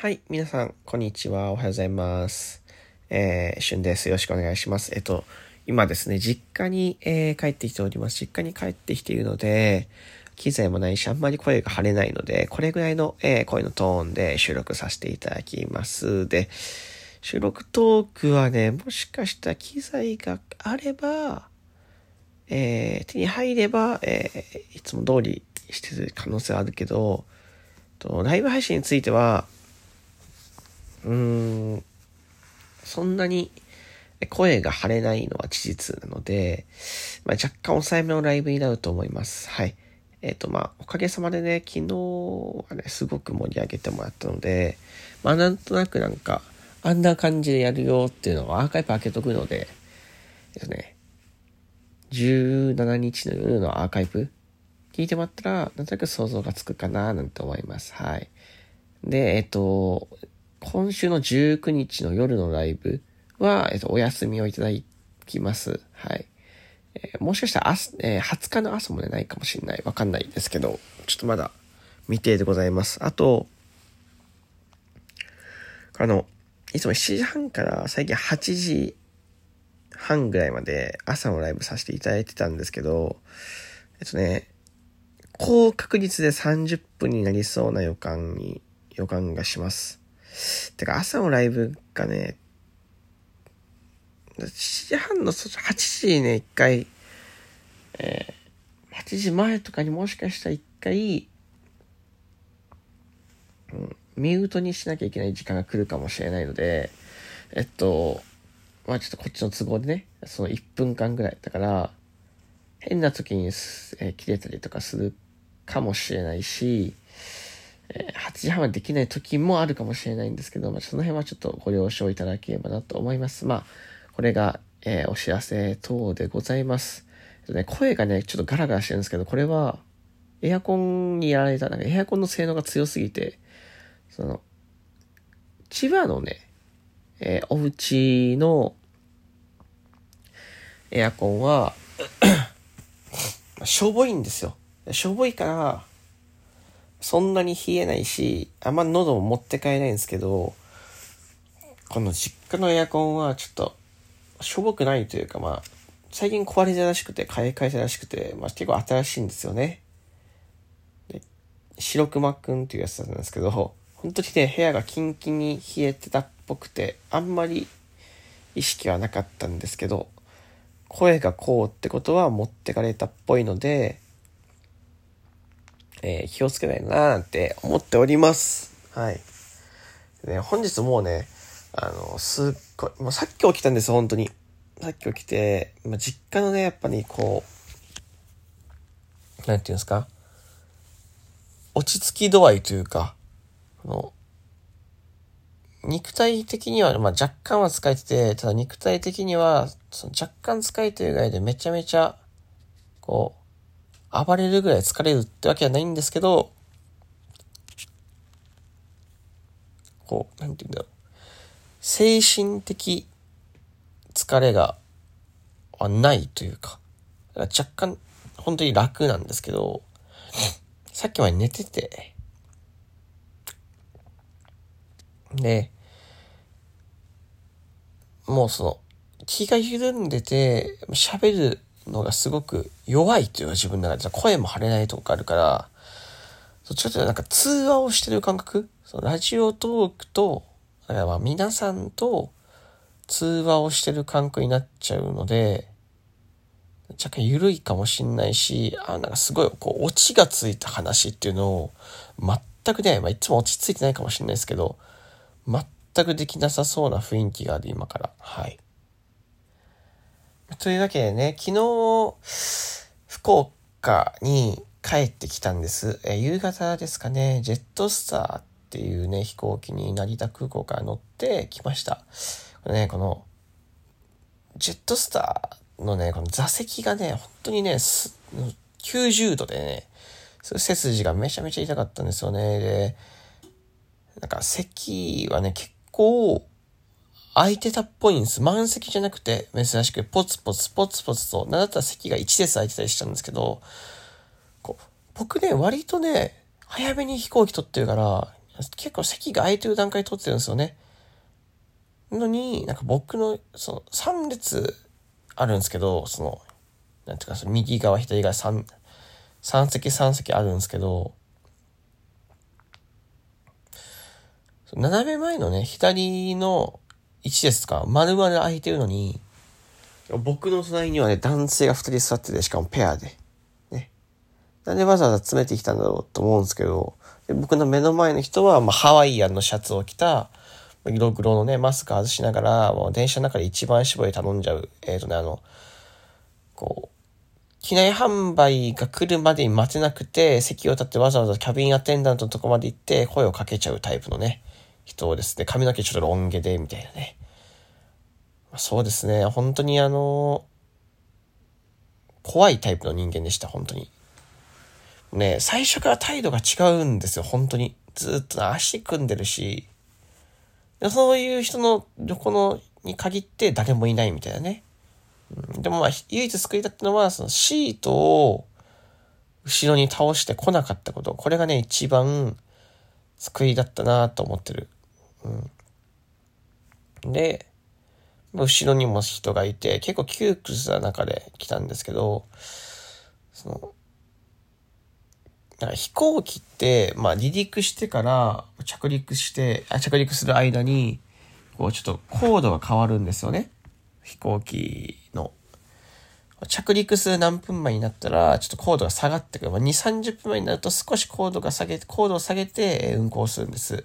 はい、皆さん、こんにちは。おはようございます。えー、しゅんです。よろしくお願いします。えっと、今ですね、実家に、えー、帰ってきております。実家に帰ってきているので、機材もないし、あんまり声が張れないので、これぐらいの、えー、声のトーンで収録させていただきます。で、収録トークはね、もしかしたら機材があれば、えー、手に入れば、えー、いつも通りしてる可能性はあるけど、とライブ配信については、うーん、そんなに声が張れないのは事実なので、まあ、若干抑えめのライブになると思います。はい。えっ、ー、と、まあ、おかげさまでね、昨日はね、すごく盛り上げてもらったので、まあ、なんとなくなんか、あんな感じでやるよっていうのをアーカイブ開けとくので、えっとね、17日の夜のアーカイブ聞いてもらったら、なんとなく想像がつくかななんて思います。はい。で、えっと、今週の19日の夜のライブは、えっと、お休みをいただきます。はい。えー、もしかしたら朝、えー、20日の朝もね、ないかもしれない。わかんないですけど、ちょっとまだ未定でございます。あと、あの、いつも7時半から最近8時半ぐらいまで朝のライブさせていただいてたんですけど、えっとね、高確率で30分になりそうな予感に、予感がします。てか朝のライブがね、7時半の、8時にね、一回、えー、8時前とかにもしかしたら一回、うん、ミュートにしなきゃいけない時間が来るかもしれないので、えっと、まあちょっとこっちの都合でね、その1分間ぐらい。だから、変な時に、えー、切れたりとかするかもしれないし、え、8時半はできない時もあるかもしれないんですけど、まあ、その辺はちょっとご了承いただければなと思います。まあ、これが、えー、お知らせ等でございます。ね、声がね、ちょっとガラガラしてるんですけど、これは、エアコンにやられた、なんかエアコンの性能が強すぎて、その、千葉のね、えー、お家のエアコンは しょぼいんですよ。しょぼいから、そんなに冷えないし、あんま喉も持って帰れないんですけど、この実家のエアコンはちょっと、しょぼくないというか、まあ、最近壊れたらしくて、買い替えたらしくて、まあ結構新しいんですよね。で、白熊くんっていうやつなんですけど、本当にね、部屋がキンキンに冷えてたっぽくて、あんまり意識はなかったんですけど、声がこうってことは持ってかれたっぽいので、えー、気をつけないなーなんて思っております。はい。ね、本日もうね、あの、すっごい、もうさっき起きたんですよ、本当に。さっき起きて、ま実家のね、やっぱりこう、なんていうんですか、落ち着き度合いというか、この、肉体的には、まあ、若干は疲れてて、ただ肉体的には、その若干疲れてるぐらいでめちゃめちゃ、こう、暴れるぐらい疲れるってわけはないんですけど、こう、なんて言うんだろう。精神的疲れが、はないというか、か若干、本当に楽なんですけど、さっきまで寝てて、で、もうその、気が緩んでて、喋るのがすごく弱いというか自分の中で声も張れないとこあるから、ちょっとなんか通話をしてる感覚そのラジオトークと、だからまあ皆さんと通話をしてる感覚になっちゃうので、若干緩いかもしんないし、あなんかすごいこうオチがついた話っていうのを全くね、まあいつも落ち着いてないかもしんないですけど、全くできなさそうな雰囲気がある今から。はい。というわけでね、昨日、福岡に帰ってきたんです。え夕方ですかね、ジェットスターっていうね、飛行機に成田空港から乗ってきました。これね、この、ジェットスターのね、この座席がね、本当にね、90度でね、背筋がめちゃめちゃ痛かったんですよね。で、なんか席はね、結構、空いてたっぽいんです。満席じゃなくて、珍しく、ポツポツポツポツと、なんだったら席が1列空いてたりしたんですけど、こう僕ね、割とね、早めに飛行機取ってるから、結構席が空いてる段階で撮ってるんですよね。のに、なんか僕の、その、3列あるんですけど、その、なんていうか、その右側、左側3、3席3席あるんですけど、斜め前のね、左の1列とか？丸々空いてるのに、僕の隣にはね、男性が2人座ってて、しかもペアで。ね。なんでわざわざ詰めてきたんだろうと思うんですけど、で僕の目の前の人は、まあ、ハワイアンのシャツを着た、色黒のね、マスク外しながら、もう電車の中で一番絞り頼んじゃう。えっ、ー、とね、あの、こう、機内販売が来るまでに待てなくて、席を立ってわざわざキャビンアテンダントのとこまで行って声をかけちゃうタイプのね、人をですね、髪の毛ちょっとロン毛で、みたいなね。そうですね、本当にあの、怖いタイプの人間でした、本当に。ね、最初から態度が違うんですよ、本当に。ずっと足組んでるし、そういう人の横のに限って誰もいないみたいなね。うん、でもまあ、唯一救いだったのは、そのシートを後ろに倒してこなかったこと。これがね、一番救いだったなと思ってる。うん。で、後ろにも人がいて、結構窮屈な中で来たんですけど、その、なんか飛行機って、まあ離陸してから着陸して、あ着陸する間に、こうちょっと高度が変わるんですよね。飛行機の。着陸する何分前になったら、ちょっと高度が下がってくる。まあ、2、30分前になると少し高度が下げて、高度を下げて運行するんです。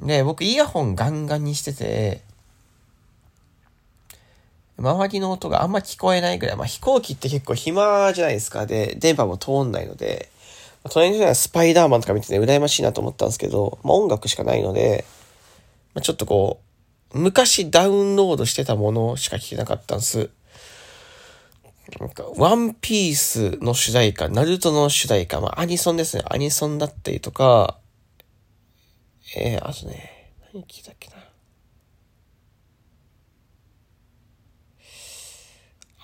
で、僕イヤホンガンガンにしてて、周りの音があんま聞こえないぐらい、まあ飛行機って結構暇じゃないですか。で、電波も通んないので、まあ、隣の人はスパイダーマンとか見てて、ね、羨ましいなと思ったんですけど、まあ音楽しかないので、まあ、ちょっとこう、昔ダウンロードしてたものしか聞けなかったんです。なんか、ワンピースの主題歌、ナルトの主題歌、まあアニソンですね。アニソンだったりとか、えー、あとね、何聞いたっけな。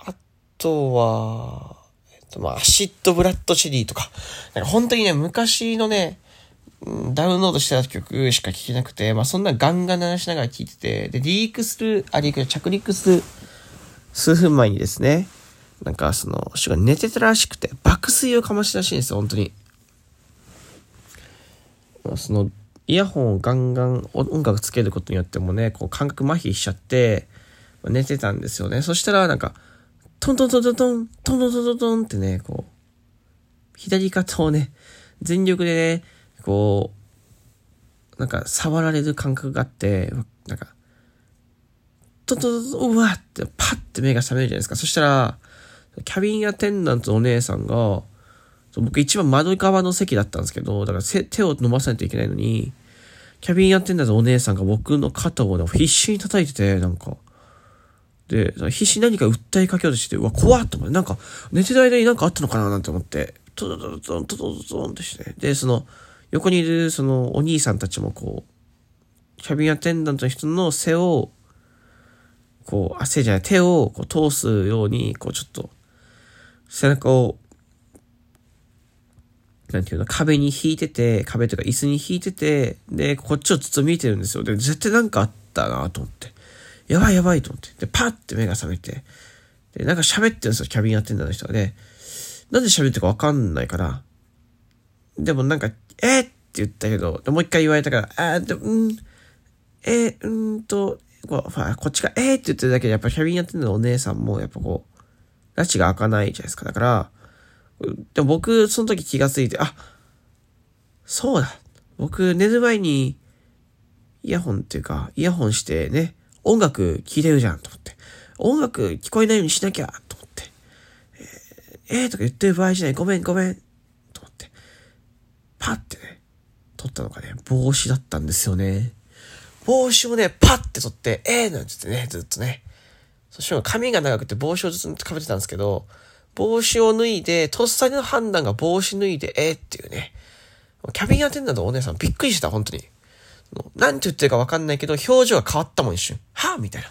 あとは、えっと、まあ、アシッドブラッドチェリーとか、なんか本当にね、昔のね、ダウンロードしてた曲しか聴けなくて、まあそんなガンガン鳴らしながら聴いてて、で、リークする、あ、リーク、着陸する数分前にですね、なんかその、人が寝てたらしくて、爆睡をかましたらしいんですよ、本当に。その、イヤホンをガンガン音楽つけることによってもね、こう感覚麻痺しちゃって、寝てたんですよね。そしたらなんか、トントントントントン、トントントントンってね、こう、左肩をね、全力でね、こう、なんか触られる感覚があって、なんか、トントントン、うわってパッて目が覚めるじゃないですか。そしたら、キャビンアテンダントのお姉さんが、僕一番窓側の席だったんですけど、だから手を伸ばさないといけないのに、キャビンアテンダントのお姉さんが僕の肩を、必死に叩いてて、なんか、で、必死に何か訴えかけようとして、うわ、怖っと思って、なんか、寝てる間になんかあったのかななんて思って、トトトトントトトトンってして、で、その、横にいるそのお兄さんたちもこう、キャビンアテンダントの人の背を、こう、汗じゃない、手をこう通すように、こうちょっと、背中を、なんていうの、壁に引いてて、壁とか椅子に引いてて、で、こっちをずっと見てるんですよ。で、絶対なんかあったなと思って。やばいやばいと思って。で、パッて目が覚めて、で、なんか喋ってるんですよ、キャビンアテンダーの人がね。なんで喋ってるかわかんないから。でもなんか、えー、って言ったけど、もう一回言われたから、あー、でも、うん、えー、うんと、ここっちが、えーって言ってるだけで、やっぱキャビンアテンダーのお姉さんも、やっぱこう、拉致が開かないじゃないですか。だから、でも僕、その時気がついて、あ、そうだ。僕、寝る前に、イヤホンっていうか、イヤホンしてね、音楽聴いてるじゃんと思って。音楽聞こえないようにしなきゃと思って。えー、えー、とか言ってる場合じゃない。ごめんごめん。と思って。パッてね、撮ったのがね、帽子だったんですよね。帽子をね、パッて撮って、えーなんて言ってね、ずっとね。そして髪が長くて帽子をずっと被ってたんですけど、帽子を脱いで、とっさにの判断が帽子脱いで、えーっていうね。キャビンアテンダントのお姉さんびっくりした、本当に。なんて言ってるかわかんないけど、表情が変わったもん一瞬。はぁみたいな。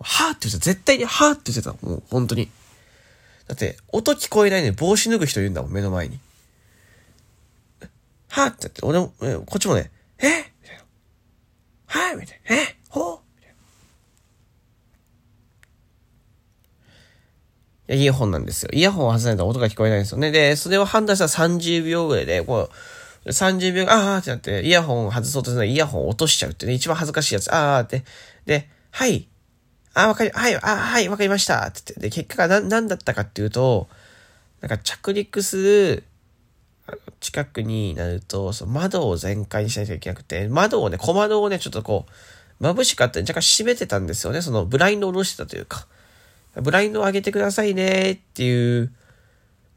はぁって言ってた。絶対にはぁって言ってた。もう本当に。だって、音聞こえないのに帽子脱ぐ人いるんだもん、目の前に。はぁって言って、俺も、えこっちもね、え？みたいな。はいみたいな。えほうみたいな。いや、イヤホンなんですよ。イヤホンを外さないと音が聞こえないんですよね。で、それを判断したら30秒ぐらいで、こう、30秒、あーってなって、イヤホン外そうとするのイヤホン落としちゃうってね、一番恥ずかしいやつ。あーって。で、はい。あ、わかり、はい、あ、はい、わかりました。って言って。で、結果が何だったかっていうと、なんか着陸する、近くになると、その窓を全開にしないといけなくて、窓をね、小窓をね、ちょっとこう、眩しかった若干閉めてたんですよね。そのブラインドを下ろしてたというか。ブラインドを上げてくださいねっていう、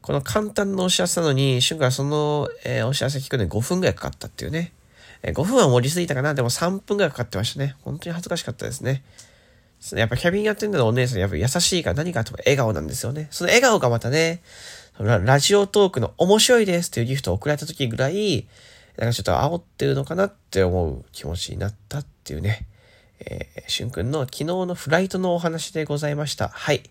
この簡単なお知らせなのに、瞬間その、えー、お知らせ聞くのに5分ぐらいかかったっていうね。えー、5分は盛りすぎたかなでも3分ぐらいかかってましたね。本当に恥ずかしかったですね。やっぱキャビンアテンダーのお姉さん、やっぱ優しいから何があっても笑顔なんですよね。その笑顔がまたね、ラジオトークの面白いですっていうギフトを送られた時ぐらい、なんかちょっと煽ってるのかなって思う気持ちになったっていうね。えー、しゅんくんの昨日のフライトのお話でございました。はい。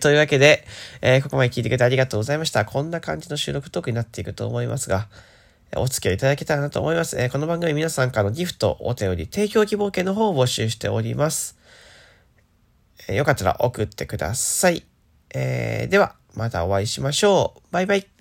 というわけで、えー、ここまで聞いてくれてありがとうございました。こんな感じの収録トークになっていくと思いますが、お付き合いいただけたらなと思います。えー、この番組皆さんからのギフト、お便り、提供希望券の方を募集しております。えー、よかったら送ってください。えー、では、またお会いしましょう。バイバイ。